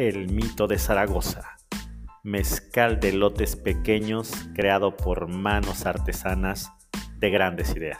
El mito de Zaragoza, mezcal de lotes pequeños creado por manos artesanas de grandes ideas.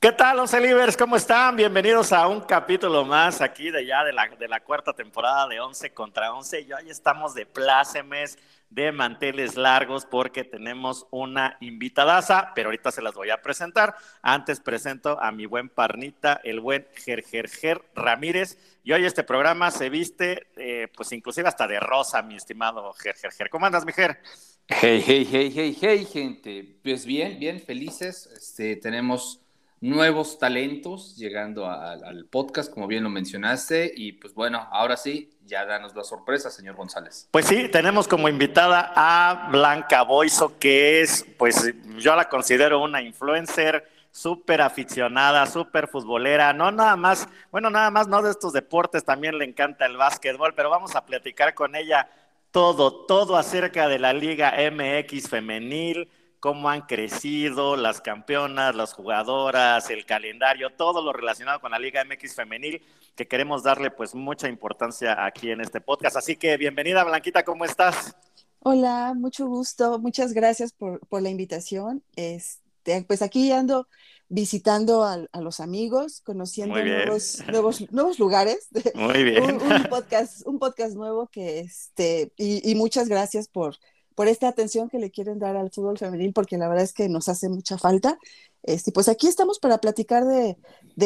¿Qué tal, los Libres? ¿Cómo están? Bienvenidos a un capítulo más aquí de ya de la, de la cuarta temporada de 11 contra 11. Y hoy estamos de plácemes, de manteles largos, porque tenemos una invitadaza, pero ahorita se las voy a presentar. Antes presento a mi buen parnita, el buen Gergerger Ramírez. Y hoy este programa se viste, eh, pues inclusive hasta de rosa, mi estimado Gergerger. ¿Cómo andas, mi Ger? Hey, hey, hey, hey, hey, gente. Pues bien, bien, felices. Este, tenemos nuevos talentos llegando al podcast, como bien lo mencionaste. Y pues bueno, ahora sí, ya danos la sorpresa, señor González. Pues sí, tenemos como invitada a Blanca Boiso, que es, pues yo la considero una influencer súper aficionada, súper futbolera, no nada más, bueno, nada más no de estos deportes, también le encanta el básquetbol, pero vamos a platicar con ella todo, todo acerca de la Liga MX femenil, cómo han crecido las campeonas, las jugadoras, el calendario, todo lo relacionado con la Liga MX femenil, que queremos darle pues mucha importancia aquí en este podcast. Así que bienvenida Blanquita, ¿cómo estás? Hola, mucho gusto, muchas gracias por, la invitación. Este, pues aquí ando visitando a, los amigos, conociendo nuevos, nuevos, nuevos, lugares. Muy bien. un, podcast, un podcast nuevo que este, y muchas gracias por por esta atención que le quieren dar al fútbol femenil, porque la verdad es que nos hace mucha falta. Este, pues aquí estamos para platicar de,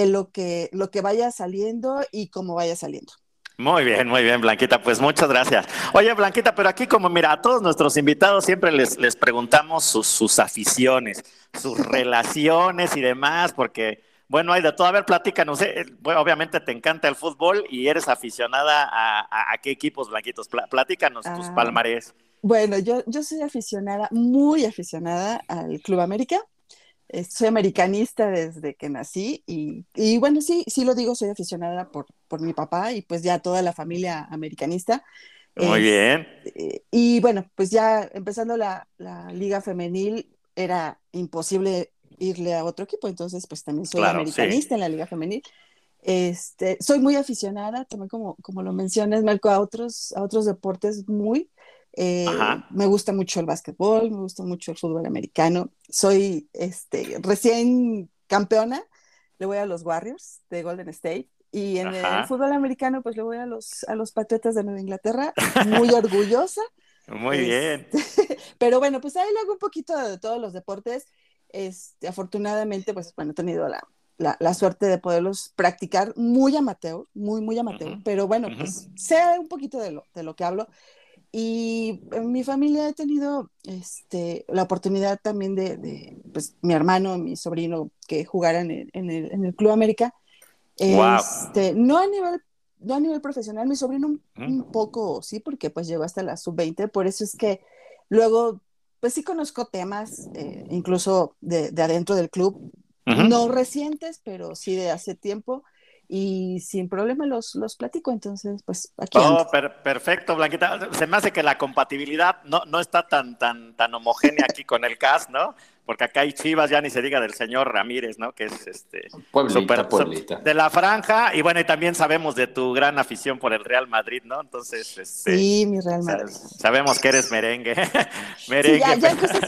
lo, que, lo que vaya saliendo y cómo vaya saliendo. Muy bien, muy bien, Blanquita. Pues muchas gracias. Oye, Blanquita, pero aquí como mira, a todos nuestros invitados siempre les, les preguntamos sus, aficiones, sus relaciones y demás, porque, bueno, hay de todo. A ver, platícanos. Eh, bueno, obviamente te encanta el fútbol y eres aficionada a, qué equipos, Blanquitos. Platícanos tus ah, palmarés. Bueno, yo, yo soy aficionada, muy aficionada al Club América. Eh, soy americanista desde que nací y, y, bueno, sí, sí lo digo, soy aficionada por, por mi papá y pues ya toda la familia americanista. Muy bien. Eh, y bueno, pues ya empezando la, la, liga femenil, era imposible irle a otro equipo, entonces pues también soy americanista en la liga femenil. Este, soy muy aficionada, también como, como lo mencionas, Marco, a otros, a otros deportes muy, eh, me gusta mucho el básquetbol, me gusta mucho el fútbol americano. Soy este, recién campeona, le voy a los Warriors de Golden State. Y en el fútbol americano, pues le voy a los, a los Patriotas de Nueva Inglaterra, muy orgullosa. Muy bien. Este, pero bueno, pues ahí le hago un poquito de todos los deportes. Este, afortunadamente, pues bueno, he tenido la, la, suerte de poderlos practicar muy amateur, muy, muy amateur. Pero bueno, pues sé un poquito de lo, de lo que hablo. Y en mi familia he tenido este, la oportunidad también de, pues, mi hermano, mi sobrino, que jugaran en, el, en el, Club América. Este, no, a nivel, no a nivel profesional, mi sobrino un, poco, sí, porque pues llegó hasta la sub-20, por eso es que luego, pues sí conozco temas, eh, incluso de, de, adentro del club, no recientes, pero sí de hace tiempo y sin problema los, los platico. Entonces, pues aquí. Oh, perfecto, Blanquita. Se me hace que la compatibilidad no, no está tan, tan, tan homogénea aquí con el cast, ¿no? Porque acá hay Chivas, ya ni se diga del señor Ramírez, ¿no? Que es este Pueblita, de la franja, y bueno, y también sabemos de tu gran afición por el Real Madrid, ¿no? Entonces, este, sí, mi Real Madrid. Sabemos que eres merengue. merengue. Sí, ya, ya cosas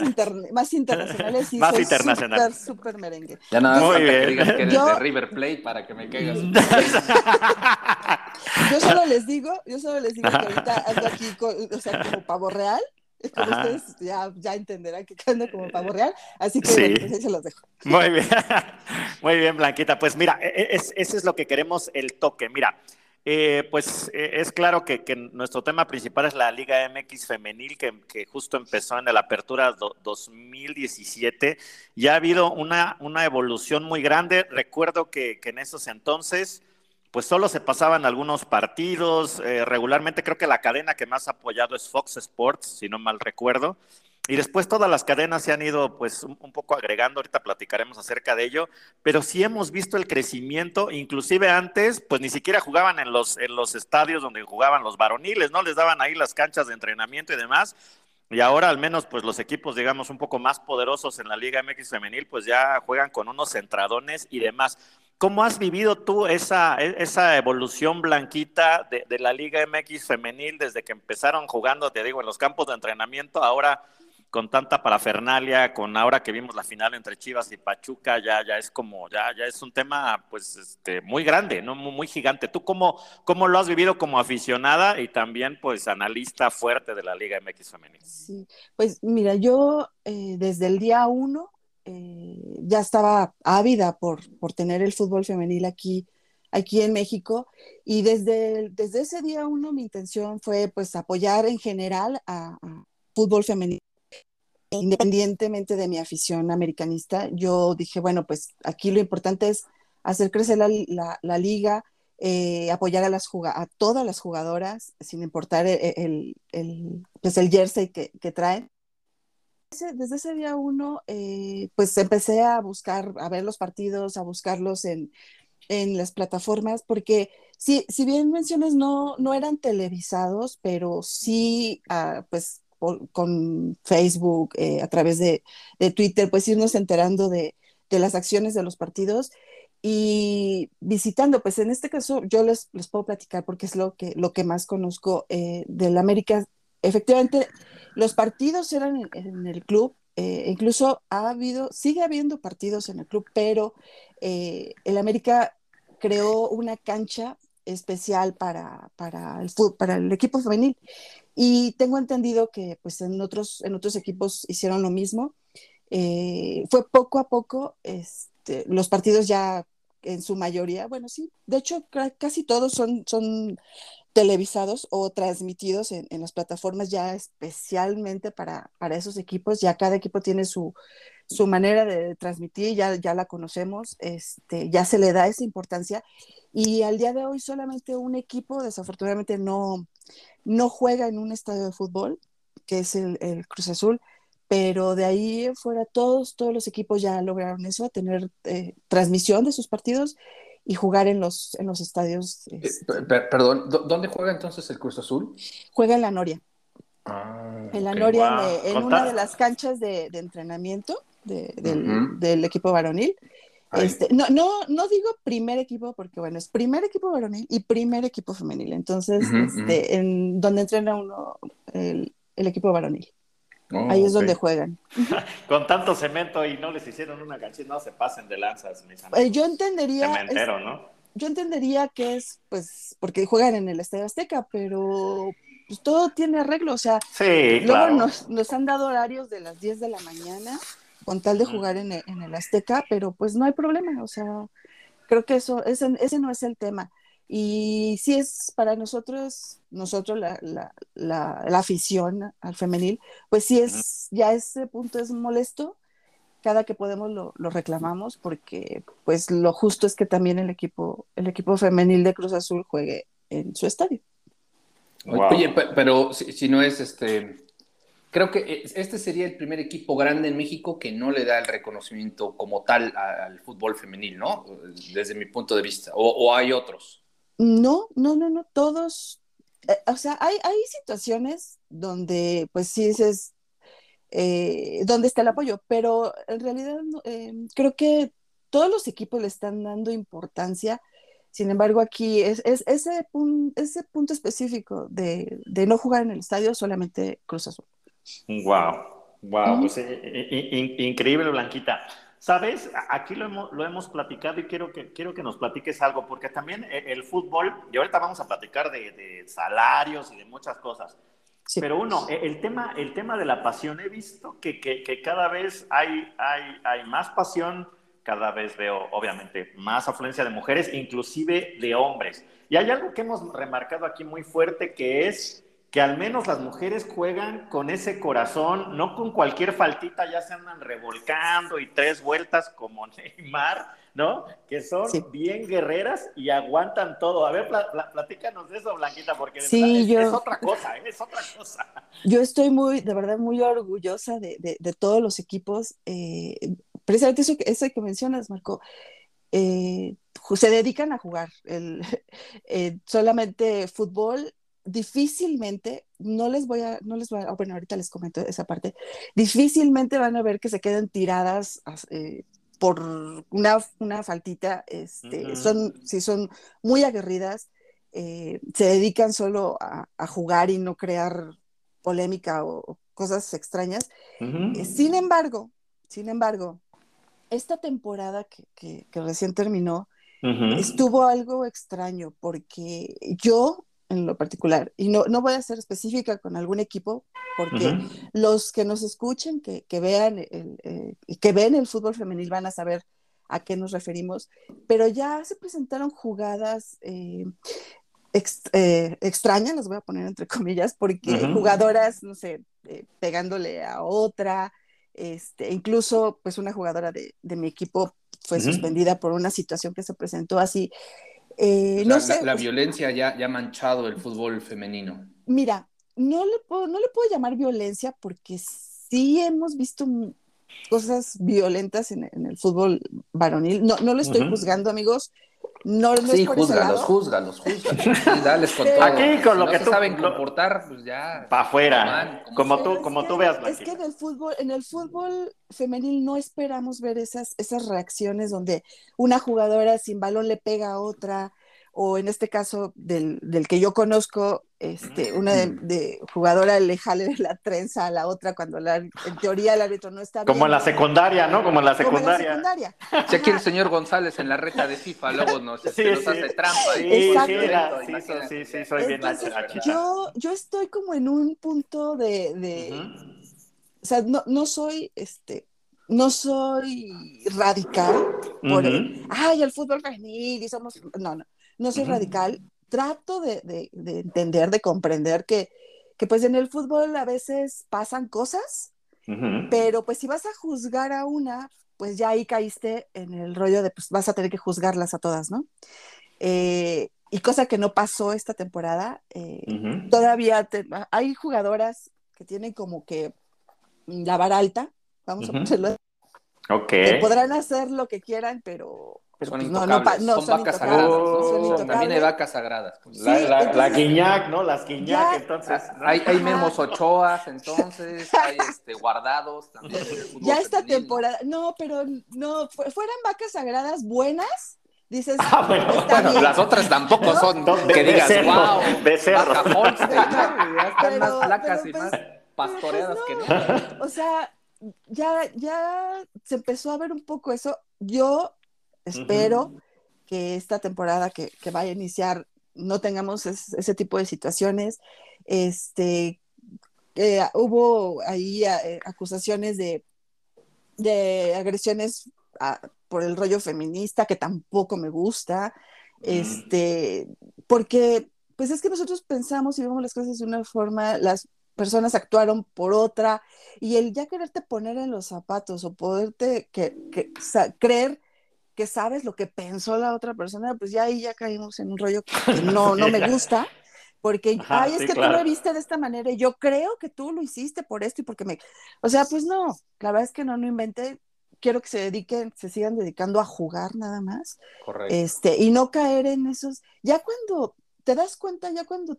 más internacionales. Sí, más internacionales. Súper, súper merengue. Ya nada más que digas que eres de River Plate para que me caigas. yo solo les digo, yo solo les digo que ahorita ando aquí, o sea, como pavo real ustedes ya, ya, entenderán que ando como pavo real, así que pues ahí se los dejo. Muy bien, muy bien, Blanquita. Pues mira, e, e, es, eso es lo que queremos, el toque. Mira, eh, pues eh, es claro que, nuestro tema principal es la Liga MX femenil, que, justo empezó en la apertura 2017. Ya ha habido una, una evolución muy grande. Recuerdo que, en esos entonces, pues solo se pasaban algunos partidos. Eh, regularmente creo que la cadena que más ha apoyado es Fox Sports, si no mal recuerdo. Y después todas las cadenas se han ido pues un, poco agregando, ahorita platicaremos acerca de ello, pero sí hemos visto el crecimiento, inclusive antes pues ni siquiera jugaban en los, en los estadios donde jugaban los varoniles, ¿no? Les daban ahí las canchas de entrenamiento y demás, y ahora al menos pues los equipos digamos un poco más poderosos en la Liga MX femenil pues ya juegan con unos centradones y demás. ¿Cómo has vivido tú esa, e, esa evolución blanquita de, de la Liga MX femenil desde que empezaron jugando, te digo, en los campos de entrenamiento, ahora con tanta parafernalia, con ahora que vimos la final entre Chivas y Pachuca, ya, ya es como, ya, ya es un tema pues este, muy grande, ¿no? Muy, gigante. ¿Tú cómo, cómo lo has vivido como aficionada y también pues analista fuerte de la Liga MX femenina? Sí, pues mira, yo eh, desde el día uno eh, ya estaba ávida por, por tener el fútbol femenil aquí, aquí en México y desde, desde ese día uno mi intención fue pues apoyar en general a, a fútbol femenil independientemente de mi afición americanista, yo dije, bueno, pues aquí lo importante es hacer crecer la, liga, eh, apoyar a, las a todas las jugadoras, sin importar el, pues el jersey que, traen. Desde ese día uno, eh, pues empecé a buscar, a ver los partidos, a buscarlos en, las plataformas, porque si, si bien mencionas no, no eran televisados, pero sí, ah, pues con Facebook, eh, a través de, Twitter, pues irnos enterando de, las acciones de los partidos y visitando, pues en este caso yo les, les puedo platicar porque es lo que, lo que más conozco eh, del América. Efectivamente, los partidos eran en, el club, eh, incluso ha habido, sigue habiendo partidos en el club, pero el América creó una cancha especial para, para, el, para el equipo femenil. Y tengo entendido que pues en otros, en otros equipos hicieron lo mismo. Eh, fue poco a poco, este, los partidos ya en su mayoría, bueno, sí, de hecho casi todos son, son televisados o transmitidos en, las plataformas ya especialmente para, para, esos equipos, ya cada equipo tiene su, su manera de transmitir, ya, ya la conocemos, este, ya se le da esa importancia. Y al día de hoy solamente un equipo desafortunadamente no, no juega en un estadio de fútbol, que es el, Cruz Azul, pero de ahí fuera todos, todos los equipos ya lograron eso, tener eh, transmisión de sus partidos y jugar en los, en los estadios. Eh, este perdón, ¿dónde juega entonces el Cruz Azul? Juega en la Noria. Ah, en la Noria, en, una de las canchas de, entrenamiento del, del, equipo varonil. Este, no, no, no digo primer equipo porque, bueno, es primer equipo varonil y primer equipo femenil. Entonces, este, en donde entrena uno el, equipo varonil. Oh, Ahí es donde juegan. Con tanto cemento y no les hicieron una canchita, no se pasen de lanzas, mis amigos. Eh, yo entendería. Cementero, ¿no? Yo entendería que es, pues, porque juegan en el Estadio Azteca, pero pues todo tiene arreglo. O sea, luego nos, nos han dado horarios de las 10 de la mañana con tal de jugar en el, Azteca, pero pues no hay problema, o sea, creo que eso, ese, no es el tema. Y si es para nosotros, nosotros la, la, afición al femenil, pues sí es, ya ese punto es molesto, cada que podemos lo, reclamamos porque pues lo justo es que también el equipo, el equipo femenil de Cruz Azul juegue en su estadio. Oye, pero si, no es este creo que este sería el primer equipo grande en México que no le da el reconocimiento como tal al fútbol femenil, ¿no? Desde mi punto de vista. ¿O, hay otros? No, no, no, no, todos. Eh, o sea, hay, hay situaciones donde, pues sí, dices, eh, donde está el apoyo, pero en realidad eh, creo que todos los equipos le están dando importancia. Sin embargo, aquí es, ese, ese punto específico de, de no jugar en el estadio solamente Cruz Azul. Wow, wow, pues eh, eh, increíble, Blanquita. Sabes, aquí lo hemos, lo hemos platicado y quiero que, quiero que nos platiques algo, porque también eh, el fútbol, y ahorita vamos a platicar de, salarios y de muchas cosas, pero uno, el tema, el tema de la pasión, he visto que, que, cada vez hay, hay, hay más pasión cada vez veo, obviamente, más afluencia de mujeres, inclusive de hombres. Y hay algo que hemos remarcado aquí muy fuerte, que es que al menos las mujeres juegan con ese corazón, no con cualquier faltita ya se andan revolcando y tres vueltas como Neymar, ¿no? Que son bien guerreras y aguantan todo. A ver, platícanos de eso, Blanquita, porque es, otra cosa, ¿eh? es otra cosa. Yo estoy muy, de verdad, muy orgullosa de, todos los equipos. Eh, precisamente eso, eso que mencionas, Marco. Eh, se dedican a jugar el, solamente fútbol difícilmente, no les voy a, no les voy a, bueno, ahorita les comento esa parte, difícilmente van a ver que se queden tiradas eh, por una, una faltita, este, son, si son muy aguerridas, eh, se dedican solo a, jugar y no crear polémica o, cosas extrañas. Eh, sin embargo, sin embargo, esta temporada que, que, recién terminó, estuvo algo extraño porque yo en lo particular. Y no, no voy a ser específica con algún equipo, porque los que nos escuchen, que, que vean el, eh, que ven el fútbol femenil van a saber a qué nos referimos, pero ya se presentaron jugadas eh, eh, extrañas, las voy a poner entre comillas, porque jugadoras, no sé, pegándole a otra, este, incluso pues una jugadora de, de mi equipo fue suspendida por una situación que se presentó así eh, no sé, la, violencia ya, ya ha manchado el fútbol femenino. Mira, no le, puedo, no le puedo llamar violencia porque sí hemos visto cosas violentas en, el fútbol varonil. No, no lo estoy juzgando, amigos. No, no sí, es por júzgalos, júzgalos, júzgalos. dales con todo. Aquí con lo que tú saben comportar, pues ya. Para afuera. como, tú, como tú veas. Es que en el fútbol, en el fútbol femenil no esperamos ver esas, esas reacciones donde una jugadora sin balón le pega a otra, o en este caso del, del que yo conozco, este, una de, jugadora le jale la trenza a la otra cuando la, en teoría el árbitro no está Como en la secundaria, ¿no? Como en la secundaria. Si aquí el señor González en la reta de FIFA luego nos, sí, este, nos hace trampa. Sí, sí, sí, sí, soy bien yo, yo estoy como en un punto de, de o sea, no, no soy, este, no soy radical por, ay, el fútbol femenil y somos, no, no no soy radical, trato de, entender, de comprender que, pues en el fútbol a veces pasan cosas, pero pues si vas a juzgar a una, pues ya ahí caíste en el rollo de pues vas a tener que juzgarlas a todas, ¿no? Eh, y cosa que no pasó esta temporada, eh, todavía hay jugadoras que tienen como que la vara alta, vamos a ponerlo. Ok. podrán hacer lo que quieran, pero son pues no, no, no, son, vacas sagradas. también hay vacas sagradas. la, la, Guiñac, ¿no? Las Guiñac, entonces. Hay, hay Memos Ochoas, entonces, hay este, guardados también. Ya esta temporada, no, pero no, fueran vacas sagradas buenas. Dices, ah, bueno, las otras tampoco son que digas, wow, becerro. Vaca ya están más flacas y pues, más pastoreadas pues que no. O sea, ya, ya se empezó a ver un poco eso. Yo Espero que esta temporada que, vaya a iniciar no tengamos ese tipo de situaciones. Este, hubo ahí eh, acusaciones de, de agresiones por el rollo feminista que tampoco me gusta. Este, porque pues es que nosotros pensamos y vemos las cosas de una forma, las personas actuaron por otra, y el ya quererte poner en los zapatos o poderte que, creer que sabes lo que pensó la otra persona, pues ya ahí ya caímos en un rollo que no, no me gusta, porque, ay, es que tú lo viste de esta manera y yo creo que tú lo hiciste por esto y porque me, o sea, pues no, la verdad es que no, no inventé, quiero que se dediquen, se sigan dedicando a jugar nada más, Correcto. este, y no caer en esos, ya cuando te das cuenta, ya cuando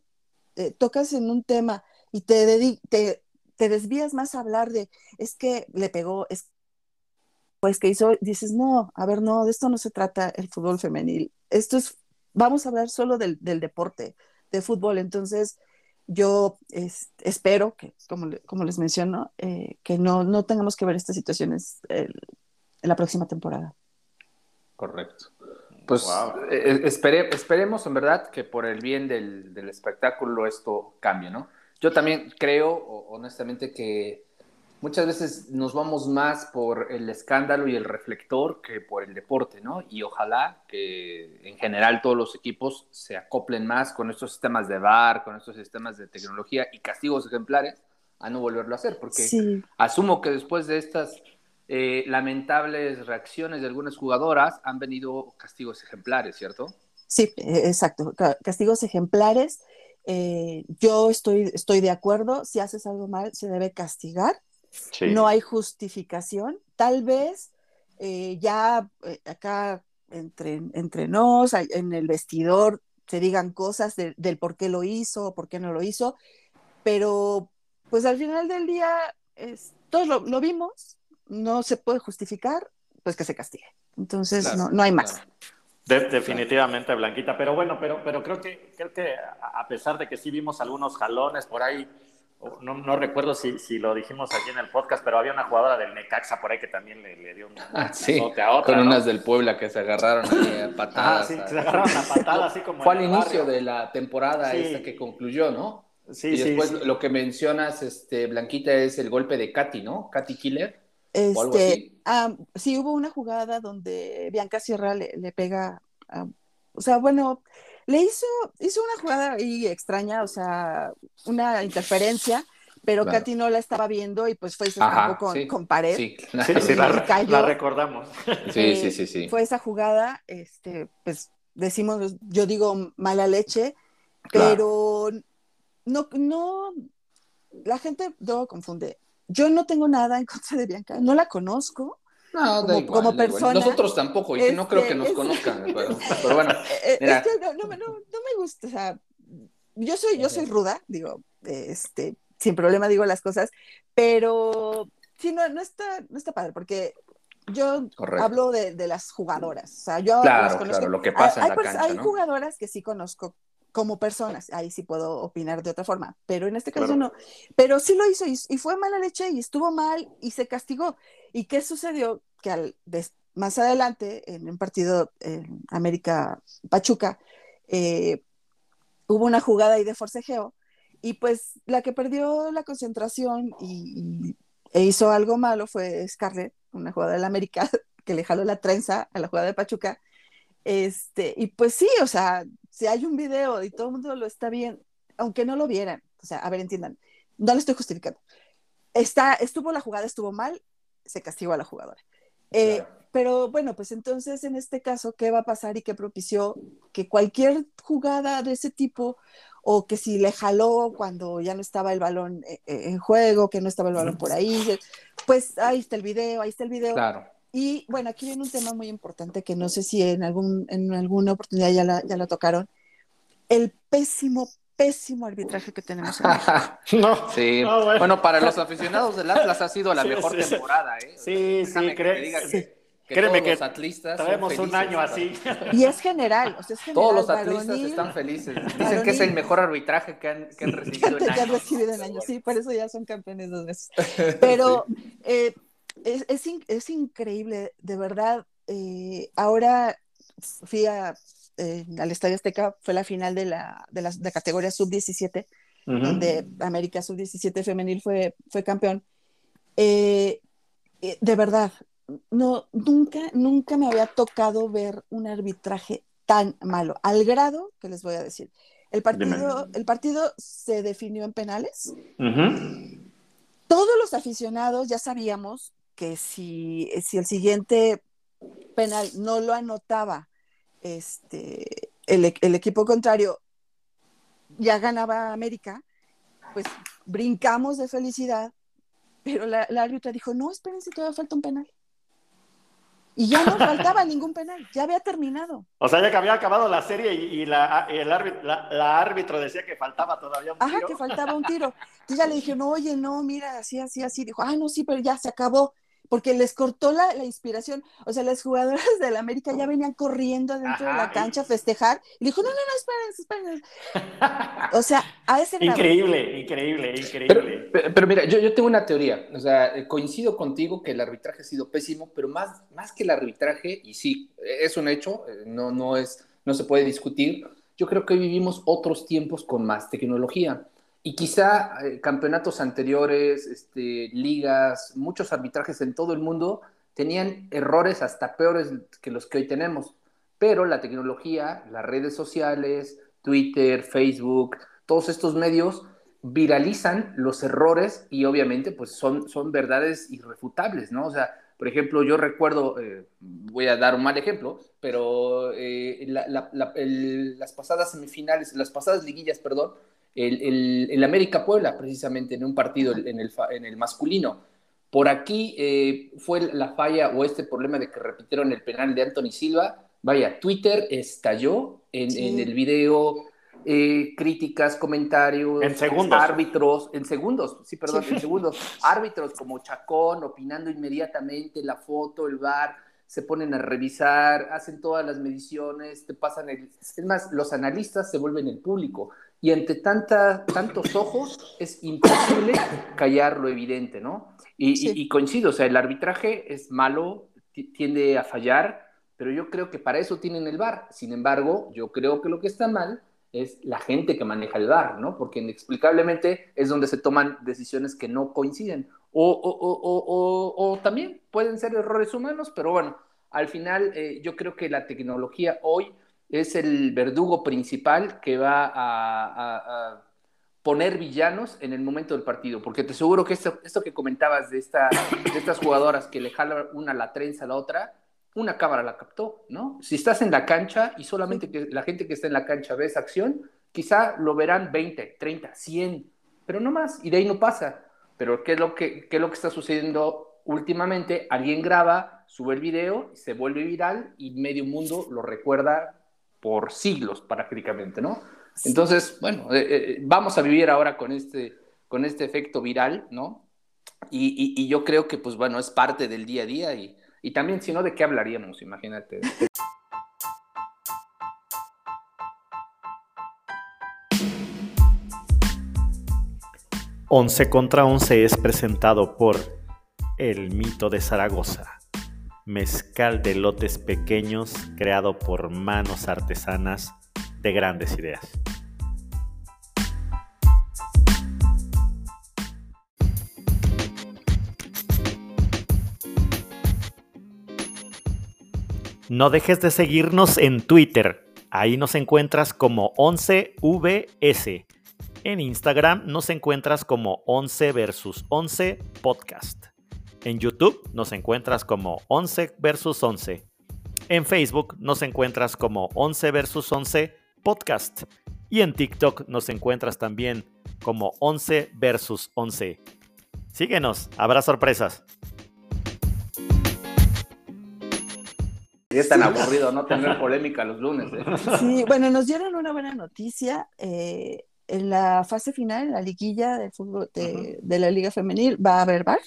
eh, tocas en un tema y te, te, te desvías más a hablar de, es que le pegó, es pues que hizo, dices, no, a ver, no, de esto no se trata el fútbol femenil. Esto es, vamos a hablar solo del, deporte, de fútbol. Entonces, yo espero que, como, como, les menciono, eh, que no, no, tengamos que ver estas situaciones en la próxima temporada. Correcto. Pues eh, eh, esperemos en verdad que por el bien del, del espectáculo esto cambie, ¿no? Yo también creo, honestamente, que muchas veces nos vamos más por el escándalo y el reflector que por el deporte, ¿no? Y ojalá que en general todos los equipos se acoplen más con estos sistemas de VAR, con estos sistemas de tecnología y castigos ejemplares a no volverlo a hacer, porque asumo que después de estas eh, lamentables reacciones de algunas jugadoras han venido castigos ejemplares, ¿cierto? Sí, exacto, castigos ejemplares. Eh, yo estoy, estoy de acuerdo, si haces algo mal se debe castigar, no hay justificación, tal vez eh, ya acá entre, entre nos, en el vestidor, se digan cosas del por qué lo hizo o por qué no lo hizo, pero pues al final del día todos lo, vimos, no se puede justificar, pues que se castigue. Entonces no, no, hay más. definitivamente, Blanquita. Pero bueno, pero, pero creo, que, creo que a pesar de que sí vimos algunos jalones por ahí, no, no recuerdo si, si, lo dijimos aquí en el podcast, pero había una jugadora del Necaxa por ahí que también le, le dio un, ah, sí, a otra. Con unas del Puebla que se agarraron a patadas. Ah, sí, se agarraron a patadas, así como. Fue al inicio de la temporada esta que concluyó, ¿no? Sí, y después lo que mencionas, este, Blanquita, es el golpe de Katy, ¿no? Katy Killer. Este, ah, sí, hubo una jugada donde Bianca Sierra le, le pega, o sea, bueno, le hizo, hizo una jugada ahí extraña, o sea, una interferencia, pero Katy no la estaba viendo y pues fue ese con, con, pared. Sí, sí, la, recordamos. Sí, sí, sí, sí. Fue esa jugada, este, pues decimos, yo digo mala leche, pero no, no, la gente luego confunde. Yo no tengo nada en contra de Bianca, no la conozco. No, como, como persona. Nosotros tampoco, y no creo que nos este, conozcan, pero, bueno. Eh, es que no, no, no, me gusta, o sea, yo soy, yo soy ruda, digo, este, sin problema digo las cosas, pero sí, no, no, está, no está padre, porque yo hablo de, de, las jugadoras, o sea, yo claro, claro, lo que pasa hay, en la cancha, Hay jugadoras que sí conozco como personas, ahí sí puedo opinar de otra forma, pero en este caso no. Pero sí lo hizo y, fue mala leche y estuvo mal y se castigó. ¿Y qué sucedió? Que al, más adelante, en un partido en América Pachuca, eh, hubo una jugada ahí de forcejeo y pues la que perdió la concentración y, e hizo algo malo fue Scarlett, una jugada del América que le jaló la trenza a la jugada de Pachuca. Este, y pues sí, o sea, si hay un video y todo el mundo lo está bien, aunque no lo vieran, o sea, a ver, entiendan, no lo estoy justificando. Está, estuvo la jugada, estuvo mal, se castigó a la jugadora. Eh, pero bueno, pues entonces en este caso, ¿qué va a pasar y qué propició que cualquier jugada de ese tipo o que si le jaló cuando ya no estaba el balón eh, eh, en juego, que no estaba el balón por ahí, pues ahí está el video, ahí está el video. Claro. Y bueno, aquí viene un tema muy importante que no sé si en, algún, en alguna oportunidad ya, la, ya lo tocaron. El pésimo, pésimo arbitraje que tenemos. En no, sí. bueno. para los aficionados del Atlas ha sido la mejor temporada. ¿eh? Sí, sí, que, Créeme que los atlistas traemos un año así. Y es general, o sea, es general. Todos los atlistas están felices. Dicen que es el mejor arbitraje que han, que han recibido en años. Que han recibido en años, sí, por eso ya son campeones dos veces. Pero eh, es, es, increíble, de verdad. Eh, ahora fui a, eh, al Estadio Azteca, fue la final de la, de la, categoría sub-17, donde América sub-17 femenil fue, fue campeón. Eh, de verdad, no, nunca, nunca me había tocado ver un arbitraje tan malo, al grado que les voy a decir. El partido, el partido se definió en penales. Todos los aficionados ya sabíamos que si, si el siguiente penal no lo anotaba este, el, el equipo contrario, ya ganaba América, pues brincamos de felicidad, pero la, la árbitra dijo, no, espérense, todavía falta un penal. Y ya no faltaba ningún penal, ya había terminado. O sea, ya que había acabado la serie y, la, el árbitro, la, árbitro decía que faltaba todavía un tiro. Que faltaba un tiro. Entonces ya le dije, no, oye, no, mira, así, así, así. Dijo, ah, no, sí, pero ya se acabó porque les cortó la, la, inspiración. O sea, las jugadoras del América ya venían corriendo dentro de la cancha a festejar. Y dijo, no, no, no, esperen, esperen. o sea, a ese grado. Increíble, increíble, increíble. Pero, mira, yo, yo, tengo una teoría. O sea, eh, coincido contigo que el arbitraje ha sido pésimo, pero más, más que el arbitraje, y sí, es un hecho, eh, no, no, es, no se puede discutir. Yo creo que vivimos otros tiempos con más tecnología y quizá eh, campeonatos anteriores, este, ligas, muchos arbitrajes en todo el mundo tenían errores hasta peores que los que hoy tenemos. Pero la tecnología, las redes sociales, Twitter, Facebook, todos estos medios viralizan los errores y obviamente pues son, son verdades irrefutables, ¿no? O sea, por ejemplo, yo recuerdo, eh, voy a dar un mal ejemplo, pero eh, las pasadas semifinales, las pasadas liguillas, perdón, el, el, América Puebla, precisamente en un partido en el, en el masculino. Por aquí eh, fue la falla o este problema de que repitieron el penal de Anthony Silva. Vaya, Twitter estalló en, en el video, eh, críticas, comentarios, en segundos. árbitros, en segundos, sí, perdón, en segundos, árbitros como Chacón opinando inmediatamente la foto, el bar, se ponen a revisar, hacen todas las mediciones, te pasan el... Es más, los analistas se vuelven el público y ante tanta, tantos ojos es imposible callar lo evidente, ¿no? Y, coincido, o sea, el arbitraje es malo, tiende a fallar, pero yo creo que para eso tienen el VAR. Sin embargo, yo creo que lo que está mal es la gente que maneja el VAR, ¿no? Porque inexplicablemente es donde se toman decisiones que no coinciden. O, o, también pueden ser errores humanos, pero bueno, al final eh, yo creo que la tecnología hoy es el verdugo principal que va a, poner villanos en el momento del partido, porque te aseguro que esto, esto que comentabas de, esta, de estas jugadoras que le jala una la trenza a la otra, una cámara la captó, ¿no? Si estás en la cancha y solamente que la gente que está en la cancha ve esa acción, quizá lo verán 20, 30, 100, pero no más, y de ahí no pasa. Pero ¿qué es lo que, qué es lo que está sucediendo últimamente? Alguien graba, sube el video, se vuelve viral y medio mundo lo recuerda por siglos prácticamente, ¿no? Entonces, bueno, eh, eh, vamos a vivir ahora con este, con este efecto viral, ¿no? Y, y, yo creo que, pues bueno, es parte del día a día y, y también, si no, ¿de qué hablaríamos? Imagínate. Once contra once es presentado por El Mito de Zaragoza mezcal de lotes pequeños creado por manos artesanas de grandes ideas. No dejes de seguirnos en Twitter. Ahí nos encuentras como 11VS. En Instagram nos encuentras como 11 versus 11 podcast. En YouTube nos encuentras como 11 versus 11. En Facebook nos encuentras como 11 versus 11 podcast. Y en TikTok nos encuentras también como 11 versus 11. Síguenos, habrá sorpresas. Es tan aburrido no tener polémica los lunes. ¿eh? Sí, bueno, nos dieron una buena noticia. Eh, en la fase final, en la liguilla de fútbol de, de la Liga Femenil, va a haber bar.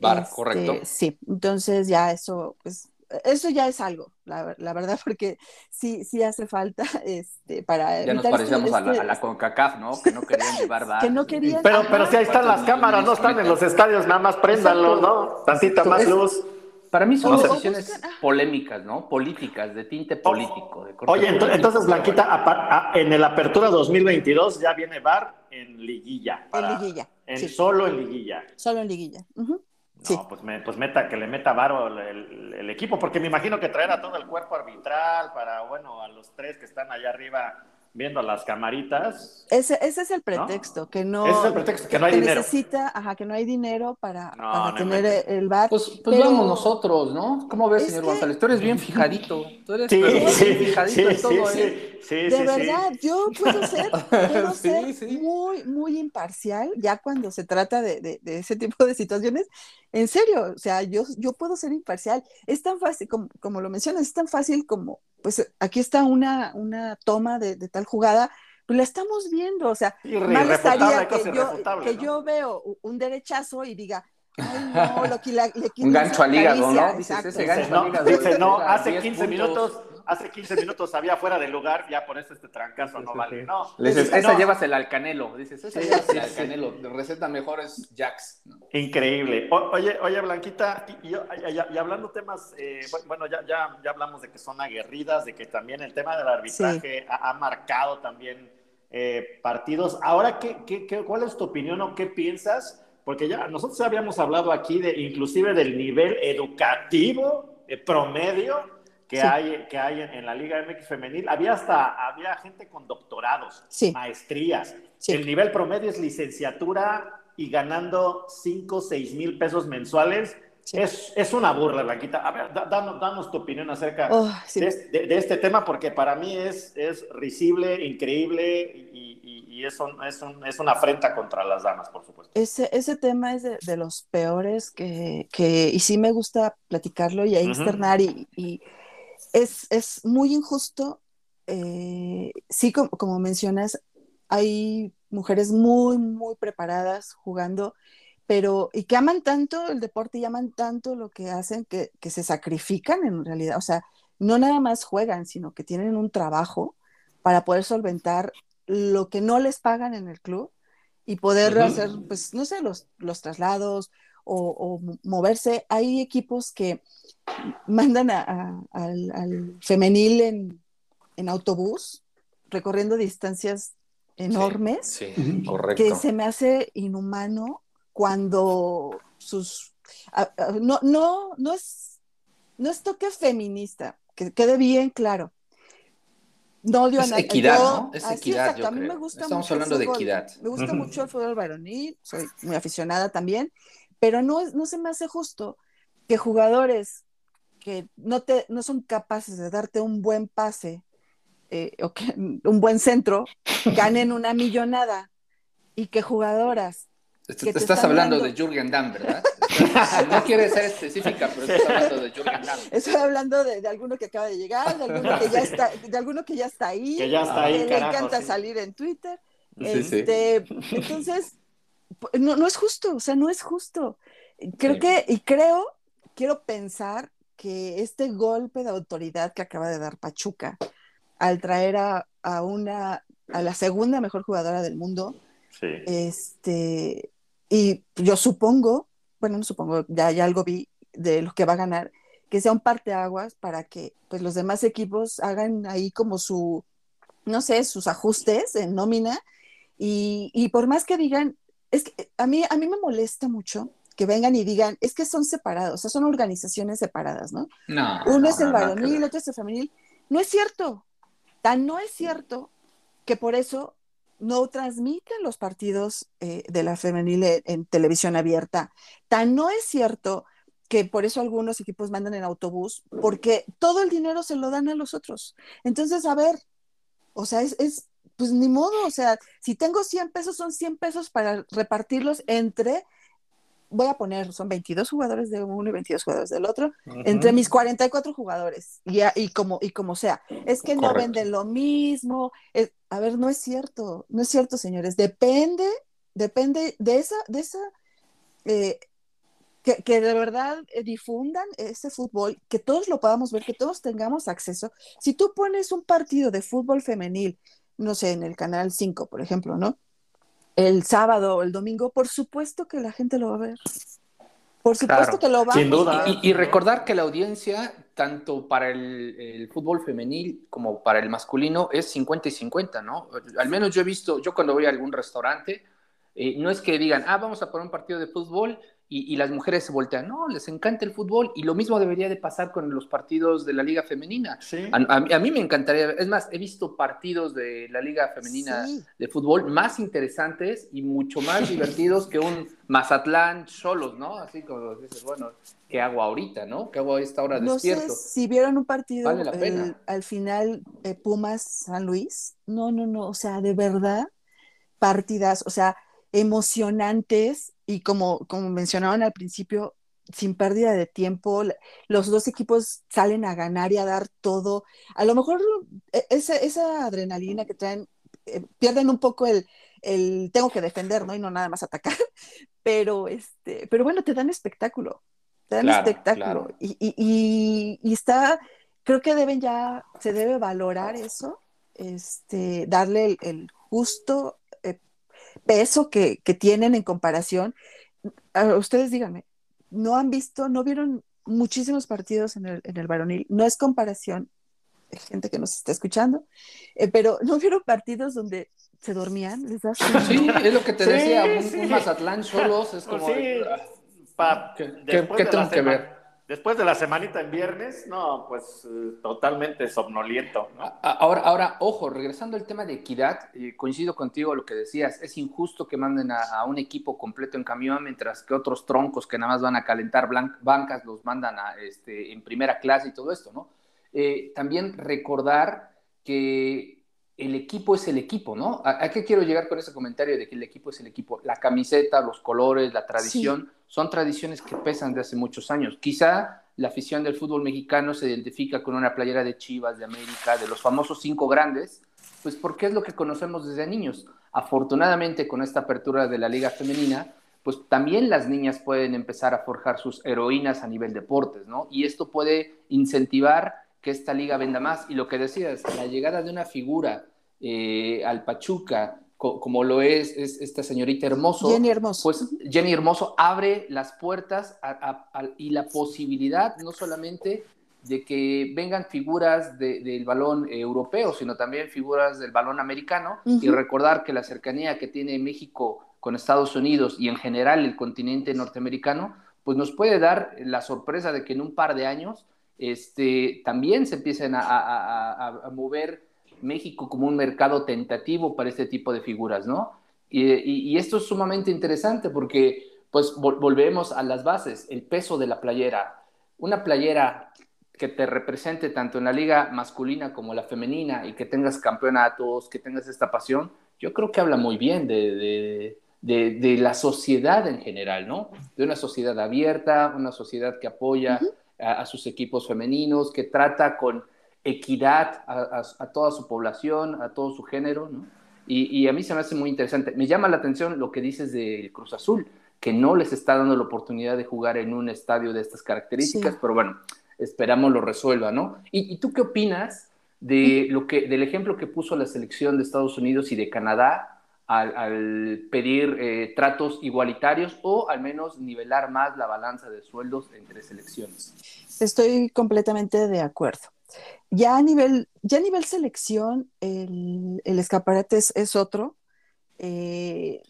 Bar, correcto. Este, sí, entonces ya eso, pues, eso ya es algo, la, la, verdad, porque sí, sí hace falta este, para. Ya nos parecíamos a, la, a, la, CONCACAF, ¿no? Que no querían llevar bar. Que no querían. Pero, pero si ahí están las cámaras, no están en los estadios, nada más préndanlos, ¿no? Tantita más luz. Para mí son decisiones polémicas, ¿no? Políticas, de tinte político. De Oye, entonces, Blanquita, en el Apertura 2022 ya viene VAR en liguilla. en liguilla. En Solo en liguilla. Solo en liguilla. No, pues, pues, meta, que le meta varo el, equipo, porque me imagino que traer a todo el cuerpo arbitral para, bueno, a los tres que están allá arriba viendo las camaritas. Ese, ese es el pretexto, que no. Ese es el pretexto, que, no hay dinero. Necesita, ajá, que no hay dinero para, tener el bar. Pues, pues vamos nosotros, ¿no? ¿Cómo ves, señor González? Tú eres bien fijadito. Tú eres sí, sí, fijadito en todo, ¿eh? Sí, de verdad, yo puedo ser, puedo ser muy, muy imparcial ya cuando se trata de, de, de, ese tipo de situaciones. En serio, o sea, yo, yo puedo ser imparcial. Es tan fácil, como, como lo mencionas, es tan fácil como pues aquí está una, una toma de, tal jugada, pues la estamos viendo, o sea, mal estaría que yo, que yo veo un derechazo y diga, Ay, no, lo que le un gancho al hígado, ¿no? Dices, ese gancho no, al Dice, no, hace 15 minutos, hace 15 minutos había fuera del lugar, ya por eso este trancazo no vale. No. Le dices, esa llévasela al canelo. Dices, esa llévasela al canelo. Receta mejor es Jax. Increíble. oye, oye, Blanquita, y, y, hablando temas, eh, bueno, ya, ya, ya hablamos de que son aguerridas, de que también el tema del arbitraje ha, ha marcado también eh, partidos. Ahora, ¿qué, qué, cuál es tu opinión o qué piensas? Porque ya nosotros habíamos hablado aquí de inclusive del nivel educativo eh, promedio que hay, que hay en, la Liga MX femenil. Había hasta había gente con doctorados, maestrías. El nivel promedio es licenciatura y ganando 5, 6 mil pesos mensuales. Es, es, una burla, Blanquita. A ver, danos, danos, tu opinión acerca oh, de, este tema, porque para mí es, es risible, increíble y, y, es, es, es, una afrenta contra las damas, por supuesto. Ese, ese tema es de, los peores que, que, y sí me gusta platicarlo y externar y, y es, es, muy injusto. Eh, sí, como, como mencionas, hay mujeres muy, muy preparadas jugando, pero y que aman tanto el deporte y aman tanto lo que hacen que, que se sacrifican en realidad. O sea, no nada más juegan, sino que tienen un trabajo para poder solventar lo que no les pagan en el club y poder hacer, pues, no sé, los, los traslados o, moverse. Hay equipos que mandan al, femenil en, en autobús, recorriendo distancias enormes, que se me hace inhumano cuando sus... no, no, no es, no es toque feminista, que quede bien claro. No odio es equidad, ¿no? Es equidad, A mí me gusta Estamos hablando de equidad. Me gusta mucho el fútbol varonil, soy muy aficionada también, pero no, no se me hace justo que jugadores que no, te, no son capaces de darte un buen pase eh, un buen centro, ganen una millonada y que jugadoras. te estás hablando de Jürgen Damm, ¿verdad? no quiere ser específica, pero estás hablando de Jürgen Damm. Estoy hablando de, alguno que acaba de llegar, de alguno que ya está, de alguno que ya está ahí, que, ya está ahí, le encanta salir en Twitter. este, Entonces, no, no es justo, o sea, no es justo. Creo que, y creo, quiero pensar que este golpe de autoridad que acaba de dar Pachuca, al traer a, una, a la segunda mejor jugadora del mundo. Este, y yo supongo, bueno, no supongo, ya, ya algo vi de lo que va a ganar, que sea un parteaguas para que pues los demás equipos hagan ahí como su, no sé, sus ajustes en nómina y, y por más que digan, es que a mí, a mí me molesta mucho que vengan y digan, es que son separados, o sea, son organizaciones separadas, ¿no? No. Uno es el varonil, otro es el femenil. No es cierto. Tan no es cierto que por eso no transmiten los partidos eh, de la femenil en, televisión abierta. Tan no es cierto que por eso algunos equipos mandan en autobús, porque todo el dinero se lo dan a los otros. Entonces, a ver, o sea, es, es pues ni modo, o sea, si tengo 100 pesos, son 100 pesos para repartirlos entre voy a poner, son 22 jugadores de uno y 22 jugadores del otro, entre mis 44 jugadores, y, y, como, y como sea. Es que no venden lo mismo. a ver, no es cierto, no es cierto, señores. Depende, depende de esa, de esa, eh, que, que, de verdad eh, difundan ese fútbol, que todos lo podamos ver, que todos tengamos acceso. Si tú pones un partido de fútbol femenil, no sé, en el canal 5, por ejemplo, ¿no? el sábado o el domingo, por supuesto que la gente lo va a ver. Por supuesto que lo va sin duda. Y, recordar que la audiencia, tanto para el, fútbol femenil como para el masculino, es 50 y 50, ¿no? Al menos yo he visto, yo cuando voy a algún restaurante, eh, no es que digan, ah, vamos a poner un partido de fútbol y, las mujeres se voltean. No, les encanta el fútbol y lo mismo debería de pasar con los partidos de la liga femenina. A, mí me encantaría, es más, he visto partidos de la liga femenina de fútbol más interesantes y mucho más divertidos que un Mazatlán solos, ¿no? Así como dices, bueno, ¿qué hago ahorita, no? ¿Qué hago a esta hora despierto? No sé si vieron un partido al final eh, Pumas San Luis. No, no, no, o sea, de verdad, partidas, o sea, emocionantes y como, como mencionaban al principio, sin pérdida de tiempo, los dos equipos salen a ganar y a dar todo. A lo mejor e, esa, esa adrenalina que traen, eh, pierden un poco el, el, tengo que defender, ¿no? Y no nada más atacar, pero, este, pero bueno, te dan espectáculo, te dan espectáculo. Y, y, y, está, creo que deben ya, se debe valorar eso, este, darle el, el justo peso que, tienen en comparación. ustedes díganme, ¿no han visto, no vieron muchísimos partidos en el, en el varonil? No es comparación, gente que nos está escuchando, eh, pero no vieron partidos donde se dormían. Sí, es lo que te decía, un, Mazatlán solos es como... Sí, ah, ¿Qué, tengo que ver? Después de la semanita en viernes, no, pues eh, totalmente somnoliento. Ahora, ahora, ojo, regresando al tema de equidad, coincido contigo lo que decías, es injusto que manden a, un equipo completo en camión, mientras que otros troncos que nada más van a calentar bancas los mandan a, este, en primera clase y todo esto, ¿no? Eh, también recordar que el equipo es el equipo, ¿no? ¿A, qué quiero llegar con ese comentario de que el equipo es el equipo? La camiseta, los colores, la tradición son tradiciones que pesan de hace muchos años. Quizá la afición del fútbol mexicano se identifica con una playera de Chivas, de América, de los famosos cinco grandes, pues porque es lo que conocemos desde niños. Afortunadamente, con esta apertura de la liga femenina, pues también las niñas pueden empezar a forjar sus heroínas a nivel deportes, ¿no? Y esto puede incentivar que esta liga venda más. Y lo que decías, la llegada de una figura eh, al Pachuca, como lo es, esta señorita Hermoso. Jenny Hermoso. Pues Jenny Hermoso abre las puertas y la posibilidad no solamente de que vengan figuras del balón europeo, sino también figuras del balón americano y recordar que la cercanía que tiene México con Estados Unidos y en general el continente norteamericano, pues nos puede dar la sorpresa de que en un par de años este, también se empiecen a mover México como un mercado tentativo para este tipo de figuras, ¿no? Y, esto es sumamente interesante porque, pues, volvemos a las bases, el peso de la playera. Una playera que te represente tanto en la liga masculina como la femenina y que tengas campeonatos, que tengas esta pasión, yo creo que habla muy bien de, la sociedad en general, ¿no? De una sociedad abierta, una sociedad que apoya a sus equipos femeninos, que trata con equidad a, toda su población, a todo su género, ¿no? Y, a mí se me hace muy interesante. Me llama la atención lo que dices del Cruz Azul, que no les está dando la oportunidad de jugar en un estadio de estas características, pero bueno, esperamos lo resuelva, ¿no? ¿Y, tú qué opinas de lo que, del ejemplo que puso la selección de Estados Unidos y de Canadá al, pedir eh, tratos igualitarios o al menos nivelar más la balanza de sueldos entre selecciones? Estoy completamente de acuerdo. Ya a nivel, ya a nivel selección, el, escaparate es, otro. Eh,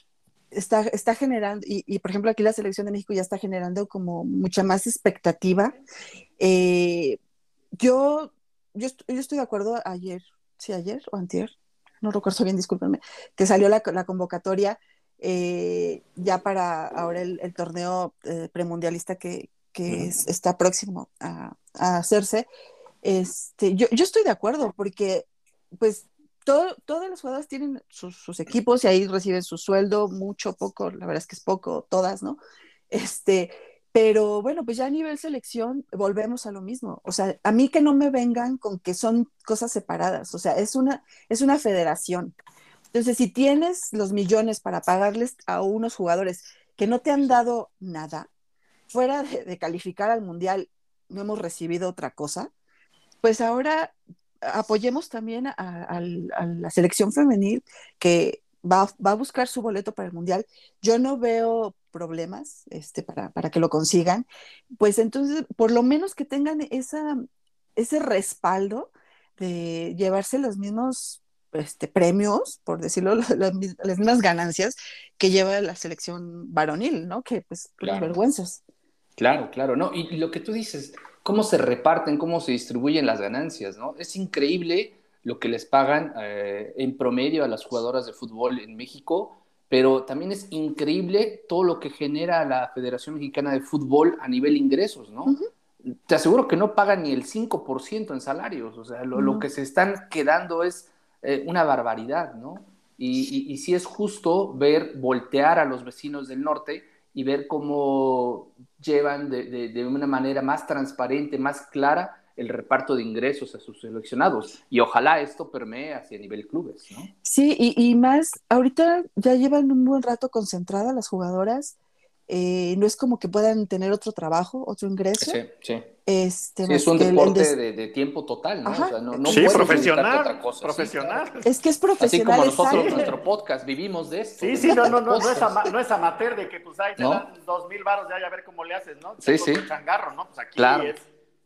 está, está generando, y, por ejemplo aquí la selección de México ya está generando como mucha más expectativa. Eh, yo, yo, estoy de acuerdo ayer, sí, ayer o antier, no recuerdo bien, discúlpenme, que salió la, convocatoria eh, ya para ahora el, torneo premundialista que, está próximo a, a hacerse. Este, yo, yo estoy de acuerdo, porque pues todo, todas las jugadoras tienen sus, equipos y ahí reciben su sueldo, mucho, poco, la verdad es que es poco, todas, ¿no? Este, pero bueno, pues ya a nivel selección volvemos a lo mismo. O sea, a mí que no me vengan con que son cosas separadas, o sea, es una, es una federación. Entonces, si tienes los millones para pagarles a unos jugadores que no te han dado nada, fuera de calificar al mundial, no hemos recibido otra cosa, pues ahora apoyemos también a, la selección femenil que va, a buscar su boleto para el Mundial. Yo no veo problemas este, para, que lo consigan. Pues entonces, por lo menos que tengan esa, ese respaldo de llevarse los mismos este, premios, por decirlo, las, mismas ganancias que lleva la selección varonil, ¿no? Que pues, las vergüenzas. Claro, claro, ¿no? y, lo que tú dices, cómo se reparten, cómo se distribuyen las ganancias, ¿no? Es increíble lo que les pagan eh, en promedio a las jugadoras de fútbol en México, pero también es increíble todo lo que genera la Federación Mexicana de Fútbol a nivel ingresos, ¿no? Te aseguro que no pagan ni el 5% en salarios, o sea, lo, que se están quedando es eh, una barbaridad, ¿no? Y, y, sí es justo ver voltear a los vecinos del norte y ver cómo llevan de, una manera más transparente, más clara el reparto de ingresos a sus seleccionados. Y ojalá esto permee hacia nivel clubes, ¿no? Sí, y, más, ahorita ya llevan un buen rato concentradas las jugadoras. Eh, no es como que puedan tener otro trabajo, otro ingreso. Sí, sí. Este, es un deporte de, tiempo total, ¿no? O sea, no, sí, profesional, otra cosa, profesional. Es que es profesional. Así como nosotros, nuestro podcast, vivimos de esto. Sí, sí, no, no, no, no es, no es amateur de que pues ahí te dan dos mil baros ya a ver cómo le haces, ¿no? Sí, sí. changarro, ¿no? Pues aquí es,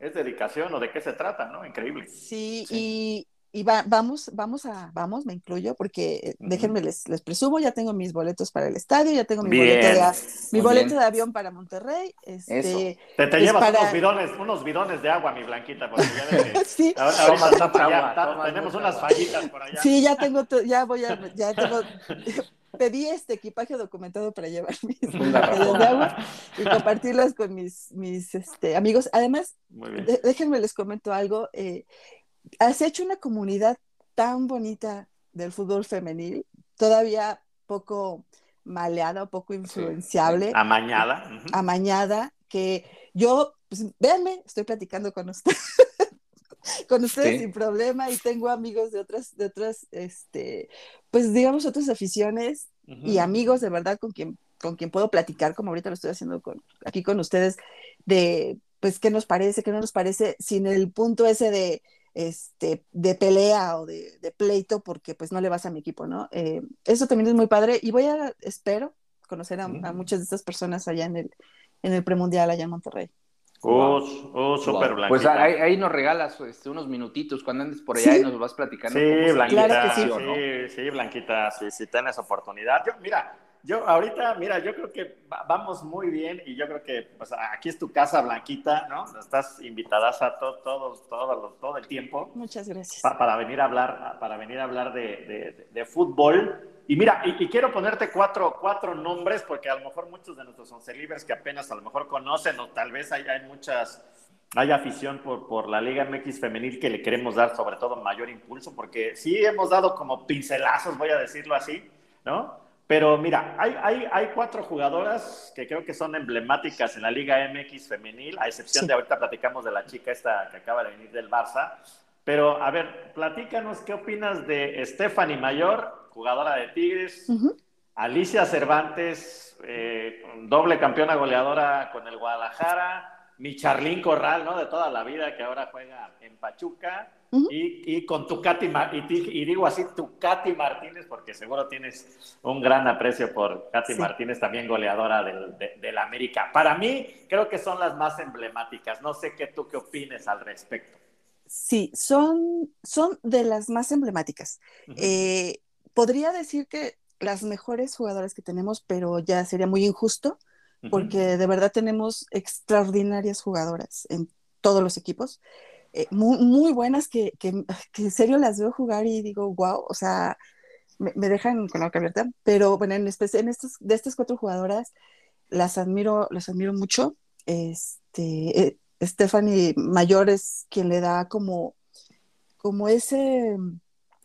es, dedicación o de qué se trata, ¿no? Increíble. Sí, Y, y vamos, vamos a, vamos, me incluyo, porque eh, déjenme les, les presumo, ya tengo mis boletos para el estadio, ya tengo mi boleto de mi boleto de avión para Monterrey. Este, Te, te llevas unos bidones, unos bidones de agua, mi blanquita, porque ya sí. Ahora, tenemos unas fallitas por allá. Sí, ya tengo, ya voy a, ya tengo, pedí este equipaje documentado para llevar mis botellas de agua y compartirlas con mis, mis este, amigos. Además, déjenme les comento algo. Eh, has hecho una comunidad tan bonita del fútbol femenil, todavía poco maleada, poco influenciable. Amañada. Amañada, que yo, pues véanme, estoy platicando con ustedes. con ustedes sin problema y tengo amigos de otras, de otras, este, pues digamos otras aficiones y amigos de verdad con quien, con quien puedo platicar, como ahorita lo estoy haciendo con, aquí con ustedes, de pues qué nos parece, qué no nos parece, sin el punto ese de este, de pelea o de, pleito porque pues no le vas a mi equipo, ¿no? Eh, eso también es muy padre y voy a, espero, conocer a, muchas de estas personas allá en el, en el premundial allá en Monterrey. Oh, oh súper wow. Pues ahí, nos regalas este, unos minutitos cuando andes por allá y nos vas platicando. Sí, Blanquita, sí. sí, sí, Blanquita, sí, si tienes oportunidad. Yo, mira, yo ahorita, mira, yo creo que vamos muy bien y yo creo que pues, aquí es tu casa, Blanquita, ¿no? Estás invitada a todo, todo, todo, todo el tiempo. Muchas gracias. para venir a hablar, para venir a hablar de, de, fútbol. Y mira, y, quiero ponerte cuatro, cuatro nombres porque a lo mejor muchos de nuestros once libres que apenas a lo mejor conocen o tal vez hay, hay muchas, hay afición por, por la Liga MX femenil que le queremos dar sobre todo mayor impulso porque sí hemos dado como pincelazos, voy a decirlo así, ¿no? Pero mira, hay, hay, hay, cuatro jugadoras que creo que son emblemáticas en la Liga MX femenil, a excepción de ahorita platicamos de la chica esta que acaba de venir del Barça. Pero a ver, platícanos qué opinas de Stephanie Mayor, jugadora de Tigres, Alicia Cervantes, eh, doble campeona goleadora con el Guadalajara, mi Charlín Corral, ¿no? De toda la vida que ahora juega en Pachuca y, con tu Katy, y, digo así, tu Katy Martínez, porque seguro tienes un gran aprecio por Katy Martínez, también goleadora del, de, la América. Para mí, creo que son las más emblemáticas. No sé qué tú qué opines al respecto. Sí, son, son de las más emblemáticas. Eh, podría decir que las mejores jugadoras que tenemos, pero ya sería muy injusto, porque de verdad tenemos extraordinarias jugadoras en todos los equipos. Eh, muy, buenas que, que, en serio las veo jugar y digo, wow, o sea, me, dejan con la boca abierta, pero bueno, en, en estos, de estas cuatro jugadoras las admiro, las admiro mucho. Este, eh, Stephanie Mayor es quien le da como, como ese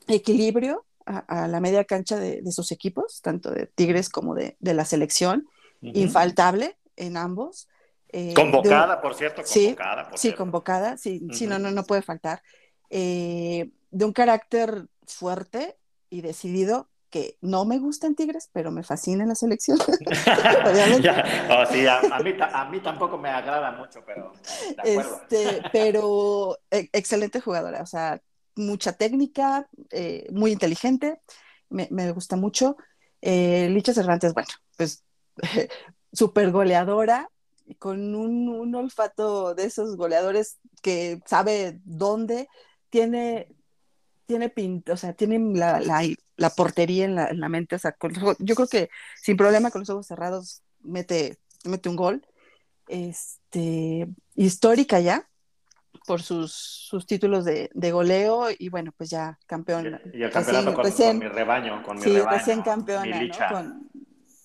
equilibrio a, la media cancha de, sus equipos, tanto de Tigres como de, la selección, infaltable en ambos. Eh, convocada, por cierto, convocada. Sí, sí convocada, sí, no, no, no puede faltar. Eh, de un carácter fuerte y decidido que no me gusta en Tigres, pero me fascina en la selección. Oh, sí, a, mí, tampoco me agrada mucho, pero Este, pero e, excelente jugadora, o sea, mucha técnica, eh, muy inteligente, me, me, gusta mucho. Licha Cervantes, bueno, pues súper goleadora, con un, olfato de esos goleadores que sabe dónde, tiene, tiene o sea, tiene la, la, portería en la, en la, mente, o yo creo que sin problema con los ojos cerrados mete, mete un gol. Este, histórica ya, por sus, sus títulos de, de, goleo y bueno, pues ya campeón. Y, el campeonato con, mi rebaño, con mi sí, recién campeona, ¿no?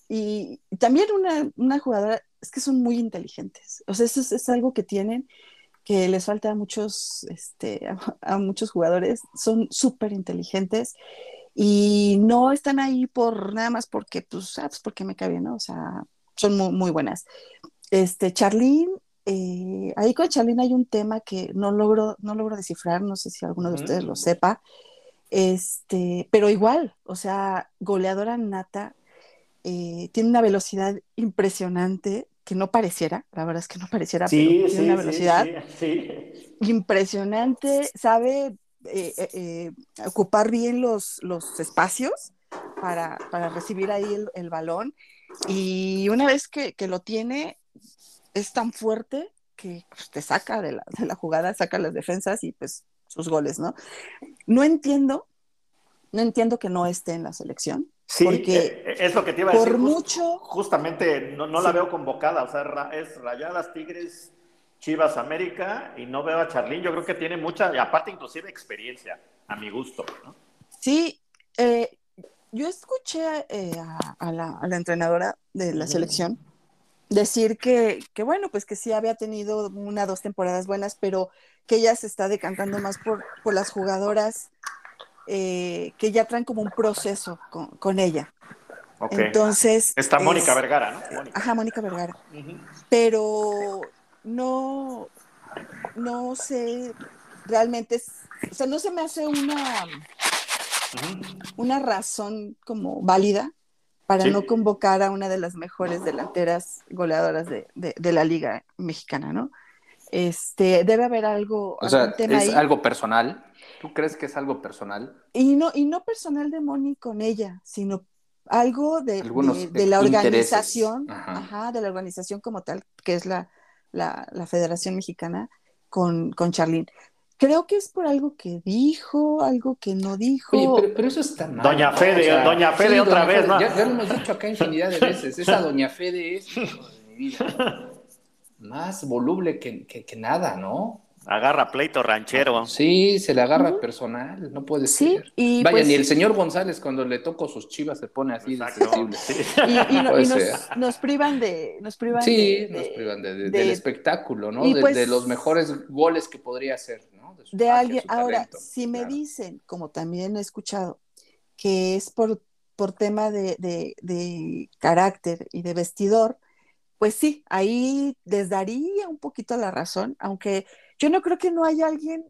y también una, una, jugadora es que son muy inteligentes. O sea, eso es, algo que tienen que les falta a muchos, este, a, muchos jugadores. Son súper inteligentes y no están ahí por nada más porque, pues, ah, pues porque me cae bien, ¿no? O sea, son muy, muy buenas. Este, Charlene, eh, ahí con Charlene hay un tema que no logro, no logro descifrar, no sé si alguno de ustedes lo sepa. Este, pero igual, o sea, goleadora nata, eh, tiene una velocidad impresionante, que no pareciera, la verdad es que no pareciera, pero tiene una velocidad impresionante, sabe eh, eh, ocupar bien los, los espacios para, para, recibir ahí el, balón y una vez que, que, lo tiene es tan fuerte que pues, te saca de la, de la, jugada, saca las defensas y pues sus goles, ¿no? No entiendo, no entiendo que no esté en la selección. Sí, porque eh, eh, es lo que te iba a decir. Por mucho. Justamente no, la veo convocada, o sea, es Rayadas, Tigres, Chivas, América, y no veo a Charlín. Yo creo que tiene mucha, y aparte, inclusive experiencia, a mi gusto. ¿no? Sí, eh, yo escuché a, la, entrenadora de la selección decir que, que, bueno, pues que sí había tenido una dos temporadas buenas, pero que ella se está decantando más por, por las jugadoras eh, que ya traen como un proceso con, ella. Entonces. Está Mónica Vergara, ¿no? Ajá, Mónica Vergara. Pero no, no sé, realmente, o sea, no se me hace una, una razón como válida para no convocar a una de las mejores delanteras goleadoras de, de la liga mexicana, ¿no? Este, debe haber algo. O sea, ¿es algo personal? ¿Tú crees que es algo personal? Y no, y no personal de Moni con ella, sino algo de, de, la organización, ajá. de la organización como tal, que es la, la, Federación Mexicana con, con Charlene. Creo que es por algo que dijo, algo que no dijo. Oye, pero, eso está mal. Doña Fede, Doña Fede otra vez, ¿no? Ya, lo hemos dicho acá infinidad de veces. Esa Doña Fede es, de mi vida más voluble que, nada, ¿no? Agarra pleito ranchero. Sí, se le agarra personal, no puede sí, ser. Y Vaya, pues ni el señor González cuando le toco sus chivas se pone así Y, nos, privan de... Nos privan sí, nos privan del espectáculo, ¿no? De, pues los mejores goles que podría hacer, ¿no? De, alguien, ahora, si me dicen, como también he escuchado, que es por, por tema de, de carácter y de vestidor, pues sí, ahí les daría un poquito la razón, aunque yo no creo que no haya alguien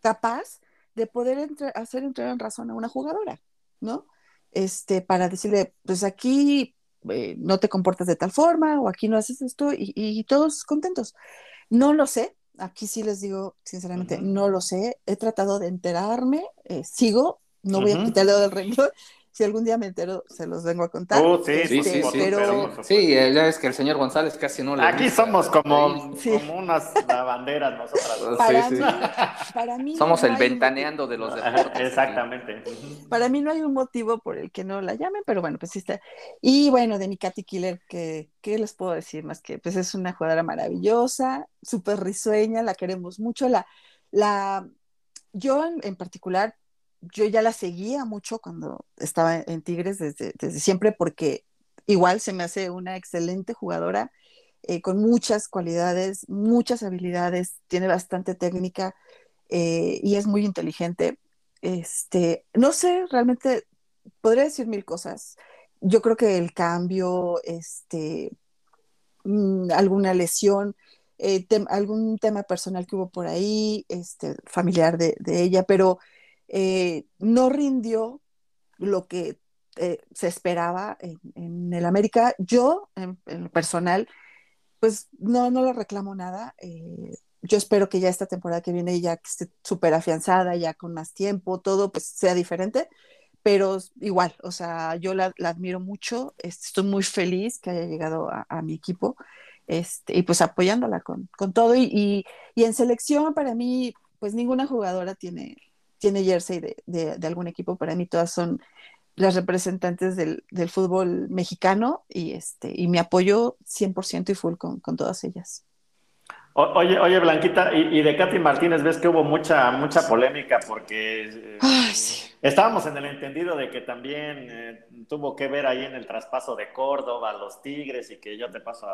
capaz de poder hacer entrar en razón a una jugadora, ¿no? Este, para decirle, pues aquí eh, no te comportas de tal forma o aquí no haces esto y, todos contentos. No lo sé, aquí sí les digo sinceramente, no lo sé, he tratado de enterarme, eh, sigo, no voy a quitarle del renglón, si algún día me entero, se los vengo a contar. Oh, sí, sí, este, sí, pero... sí, ya es que el señor González casi no le Aquí somos como, como unas lavanderas nosotras. Para, mí, para mí Somos el ventaneando de los deportes. Exactamente. Para mí no hay un motivo por el que no la llamen, pero bueno, pues sí está. Y bueno, de mi Katy Killer, que, ¿qué les puedo decir? Más que pues es una jugadora maravillosa, súper risueña, la queremos mucho. La, la, yo en particular yo ya la seguía mucho cuando estaba en Tigres desde, siempre porque igual se me hace una excelente jugadora eh, con muchas cualidades, muchas habilidades, tiene bastante técnica eh, y es muy inteligente. Este, no sé, realmente podría decir mil cosas. Yo creo que el cambio, este, mm, alguna lesión, eh, algún tema personal que hubo por ahí, este, familiar de, de ella, pero eh, no rindió lo que eh, se esperaba en, el América. Yo, en, lo personal, pues no, no le reclamo nada. Eh, yo espero que ya esta temporada que viene, ya que esté súper afianzada, ya con más tiempo, todo pues sea diferente. Pero igual, o sea, yo la, admiro mucho, estoy muy feliz que haya llegado a, mi equipo este, y pues apoyándola con, todo. y, y en selección, para mí, pues ninguna jugadora tiene, tiene jersey de, algún equipo, para mí todas son las representantes del, fútbol mexicano y, este, y me apoyo 100% y full con, todas ellas. oye, oye, Blanquita, y, de Katy Martínez, ves que hubo mucha, mucha polémica porque eh, estábamos en el entendido de que también eh, tuvo que ver ahí en el traspaso de Córdoba, los Tigres, y que yo te paso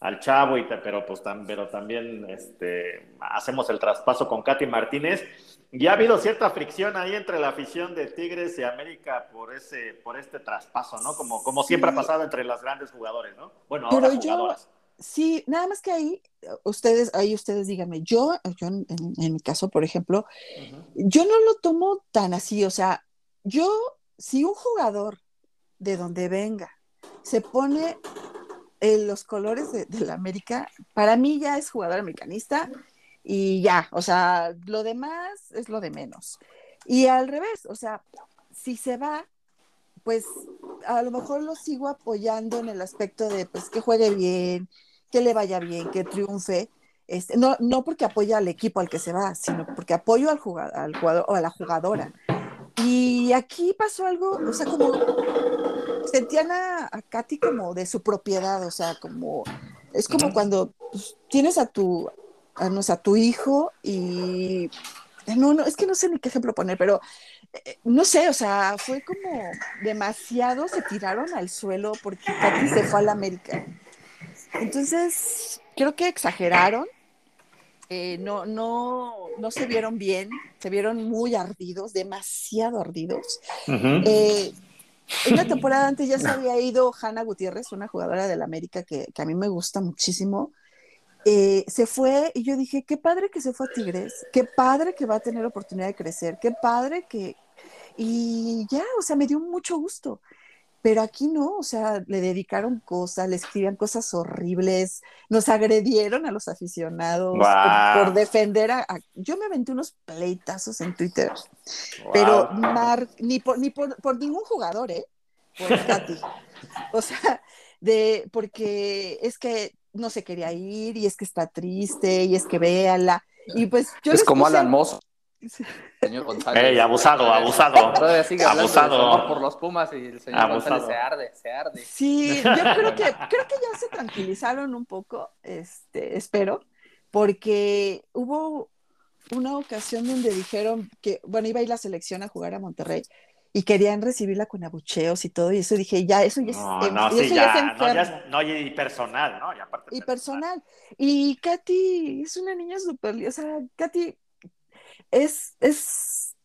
al Chavo, y te, pero, pues, pero también este, hacemos el traspaso con Katy Martínez. Ya ha habido cierta fricción ahí entre la afición de Tigres y América por ese, por este traspaso, ¿no? Como, como siempre ha pasado entre las grandes jugadores, ¿no? Bueno, ahora jugadoras. sí, nada más que ahí, ustedes, ahí ustedes díganme, yo, yo en, mi caso, por ejemplo, yo no lo tomo tan así, o sea, yo, si un jugador de donde venga se pone en los colores de, de la América, para mí ya es jugador americanista y ya, o sea, lo demás es lo de menos. Y al revés, o sea, si se va, pues a lo mejor lo sigo apoyando en el aspecto de pues que juegue bien, que le vaya bien, que triunfe, Este, no, no porque apoya al equipo al que se va, sino porque apoyo al jugador, al jugador o a la jugadora. Y aquí pasó algo, o sea, como sentían a, a Katy como de su propiedad, o sea, como es como cuando pues, tienes a tu, a, no, a tu hijo y no, no, es que no sé ni qué ejemplo poner, pero eh, no sé, o sea, fue como demasiado, se tiraron al suelo porque Katy se fue a la América. Entonces, creo que exageraron, eh, no, no, no se vieron bien, se vieron muy ardidos, demasiado ardidos. Eh, en la temporada antes ya se había ido Hanna Gutiérrez, una jugadora del América que, que a mí me gusta muchísimo. Eh, se fue y yo dije, qué padre que se fue a Tigres, qué padre que va a tener oportunidad de crecer, qué padre que... Y ya, o sea, me dio mucho gusto. Pero aquí no, o sea, le dedicaron cosas, le escribían cosas horribles, nos agredieron a los aficionados por, defender a, Yo me aventé unos pleitazos en Twitter, pero ni, por, ni por, ningún jugador, ¿eh? Por Katy. o sea, de, porque es que no se quería ir y es que está triste y es que véala. Y pues yo es como Alan Moss. Señor González. abusado, abusado. Todavía sigue abusado. por los Pumas y el señor González se arde, se arde. Sí, yo creo que, creo que ya se tranquilizaron un poco, este, espero, porque hubo una ocasión donde dijeron que, bueno, iba a ir la selección a jugar a Monterrey y querían recibirla con abucheos y todo, y eso dije, ya, eso ya es, no, no, sí, ya, no, ya no, y personal, ¿no? Y, aparte y personal. Y Katy es una niña súper, o sea, Katy es, es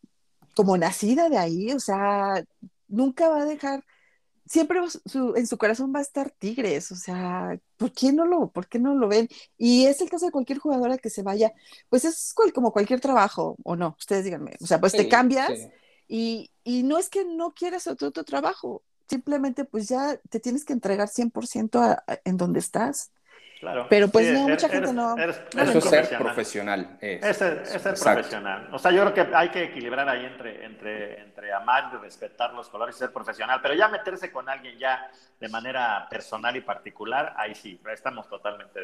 como nacida de ahí, o sea, nunca va a dejar, siempre en su corazón va a estar Tigres, o sea, ¿por qué no lo, por qué no lo ven? Y es el caso de cualquier jugadora que se vaya, pues es como cualquier trabajo, o no, ustedes díganme, o sea, pues te cambias y, y, no es que no quieras otro, otro trabajo, simplemente pues ya te tienes que entregar 100% en donde estás. Pero pues no, mucha gente no. eso es ser profesional. Es, ser profesional. O sea, yo creo que hay que equilibrar ahí entre, entre, entre amar y respetar los colores y ser profesional. Pero ya meterse con alguien ya de manera personal y particular, ahí sí, estamos totalmente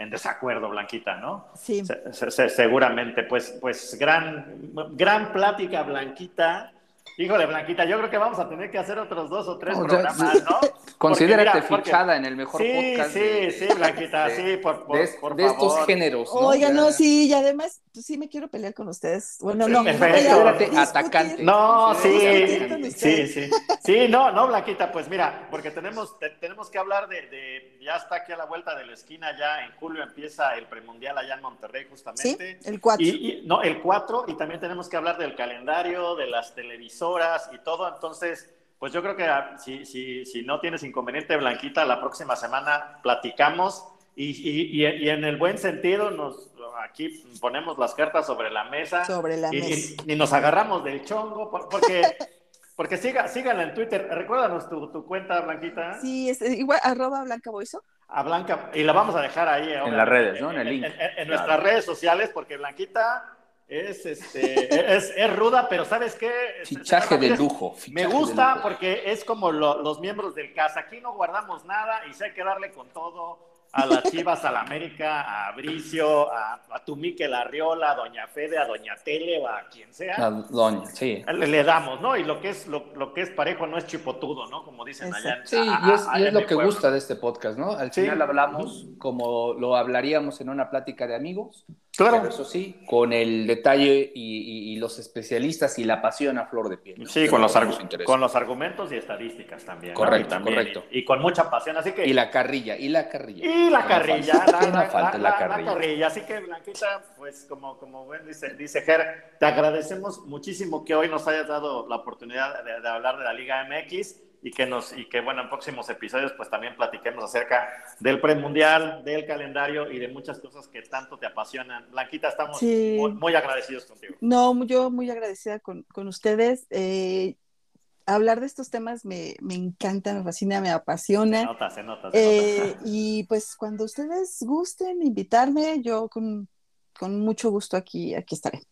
en desacuerdo, Blanquita, ¿no? Sí. seguramente, pues, pues gran, gran plática, Blanquita. Híjole, Blanquita, yo creo que vamos a tener que hacer otros dos o tres programas, ¿no? Considérate fichada en el mejor podcast. Sí, sí, Blanquita, sí, por, por, de, de estos géneros. ¿no? Oiga, no, sí, y además, pues, sí me quiero pelear con ustedes. Bueno, no, Considérate atacante. No, sí, sí, sí. Sí, no, no, Blanquita, pues mira, porque tenemos, tenemos que hablar de, de, ya está aquí a la vuelta de la esquina, ya en julio empieza el premundial allá en Monterrey, justamente. Sí, el 4. Y, no, el 4, y también tenemos que hablar del calendario, de las televisoras y todo, entonces pues yo creo que ah, si, si, si no tienes inconveniente, Blanquita, la próxima semana platicamos y, y, y, en el buen sentido nos aquí ponemos las cartas sobre la mesa. Sobre la y, mesa. Y, nos agarramos del chongo, porque, porque siga, síganla en Twitter. Recuérdanos tu, tu cuenta, Blanquita. Sí, es igual, arroba Blanca Boiso. A Blanca, y la vamos a dejar ahí. En las redes, ¿no? En el link. En, nuestras redes sociales, porque Blanquita es, este, es, es, ruda, pero ¿sabes qué? Este, fichaje de lujo. me gusta porque es como los miembros del CAS. Aquí no guardamos nada y si hay que darle con todo a las Chivas, a la América, a Bricio, a, a tu Miquel Arriola, a Doña Fede, a Doña Tele o a quien sea. A Doña, sí. Le, damos, ¿no? Y lo que es lo, lo, que es parejo no es chipotudo, ¿no? Como dicen allá. Sí, y es, y es lo que gusta de este podcast, ¿no? Al final hablamos como lo hablaríamos en una plática de amigos. Claro. eso sí, con el detalle y, y, los especialistas y la pasión a flor de piel. Sí, con los, con los argumentos y estadísticas también. Correcto, ¿no? y también, correcto. Y, y, con mucha pasión, así que... Y la carrilla, y la carrilla. Y la carrilla, la, la, falta, la, carrilla. la, carrilla. Así que, Blanquita, pues como, como buen dice, dice Ger, te agradecemos muchísimo que hoy nos hayas dado la oportunidad de, de hablar de la Liga MX y que nos y que bueno en próximos episodios pues también platiquemos acerca del premundial, del calendario y de muchas cosas que tanto te apasionan. Blanquita, estamos sí. muy, muy, agradecidos contigo. No, yo muy agradecida con, con ustedes. Eh, hablar de estos temas me, me, encanta, me fascina, me apasiona. Se nota, se nota. Se eh, nota. Y pues cuando ustedes gusten invitarme, yo con, con mucho gusto aquí, aquí estaré.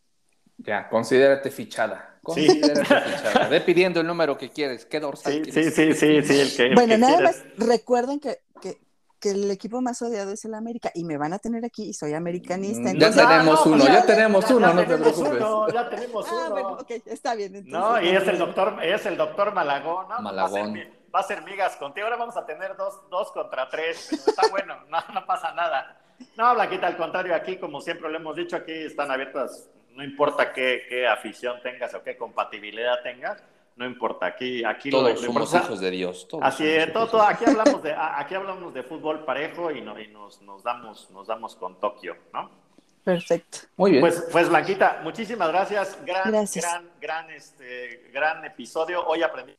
Ya, considérate fichada. Considérate sí. fichada. Ve pidiendo el número que quieres. ¿Qué dorsal sí, quieres? Sí, sí, sí, sí. El que, bueno, el que nada quieres. más recuerden que, que, que el equipo más odiado es el América y me van a tener aquí y soy americanista. Mm, ya tenemos uno, ya, tenemos uno, no te preocupes. ya tenemos ah, uno. bueno, ok, está bien. no, y es el doctor, es el doctor Malagón, ¿no? Malagón. Va a, ser, migas contigo. Ahora vamos a tener dos, dos contra tres. está bueno, no, no pasa nada. No, Blanquita, al contrario, aquí, como siempre lo hemos dicho, aquí están abiertas, no importa qué, qué afición tengas o qué compatibilidad tengas no importa, aquí, aquí todos somos hijos de Dios. así es, todo, aquí hablamos de, aquí hablamos de fútbol parejo y, no, y nos, nos damos, nos damos con Tokio, ¿no? Perfecto. Muy bien. Pues, pues Blanquita, muchísimas gracias. Gran, gran, gran, este, gran episodio. Hoy aprendí.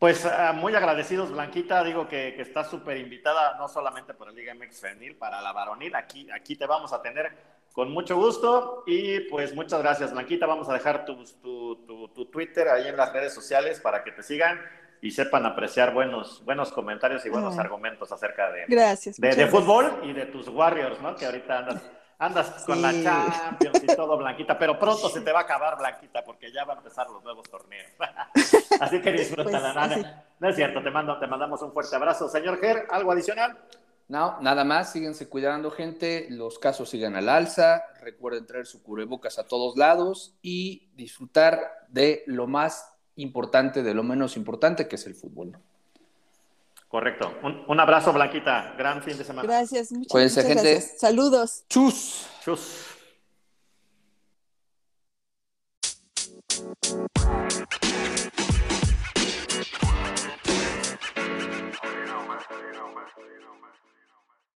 Pues ah, muy agradecidos, Blanquita. Digo que, que estás súper invitada, no solamente por el Liga MX Femenil, para la varonil. Aquí, aquí te vamos a tener con mucho gusto y pues muchas gracias, Blanquita. Vamos a dejar tu, tu, tu, Twitter ahí en las redes sociales para que te sigan y sepan apreciar buenos, buenos comentarios y buenos argumentos acerca de, gracias, de, fútbol y de tus Warriors, ¿no? Que ahorita andas, andas con la Champions y todo, Blanquita, pero pronto se te va a acabar, Blanquita, porque ya van a empezar los nuevos torneos. Así que disfrútala, pues, No es cierto, te, mando, te mandamos un fuerte abrazo. Señor Ger, ¿algo adicional? No, nada más, síguense cuidando, gente. Los casos siguen al alza. Recuerden traer su cubrebocas a todos lados y disfrutar de lo más importante, de lo menos importante, que es el fútbol. Correcto. Un, abrazo, Blanquita. Gran fin de semana. Gracias, muchas, Cuídense, gente. Gracias. Saludos. Chus. Chus.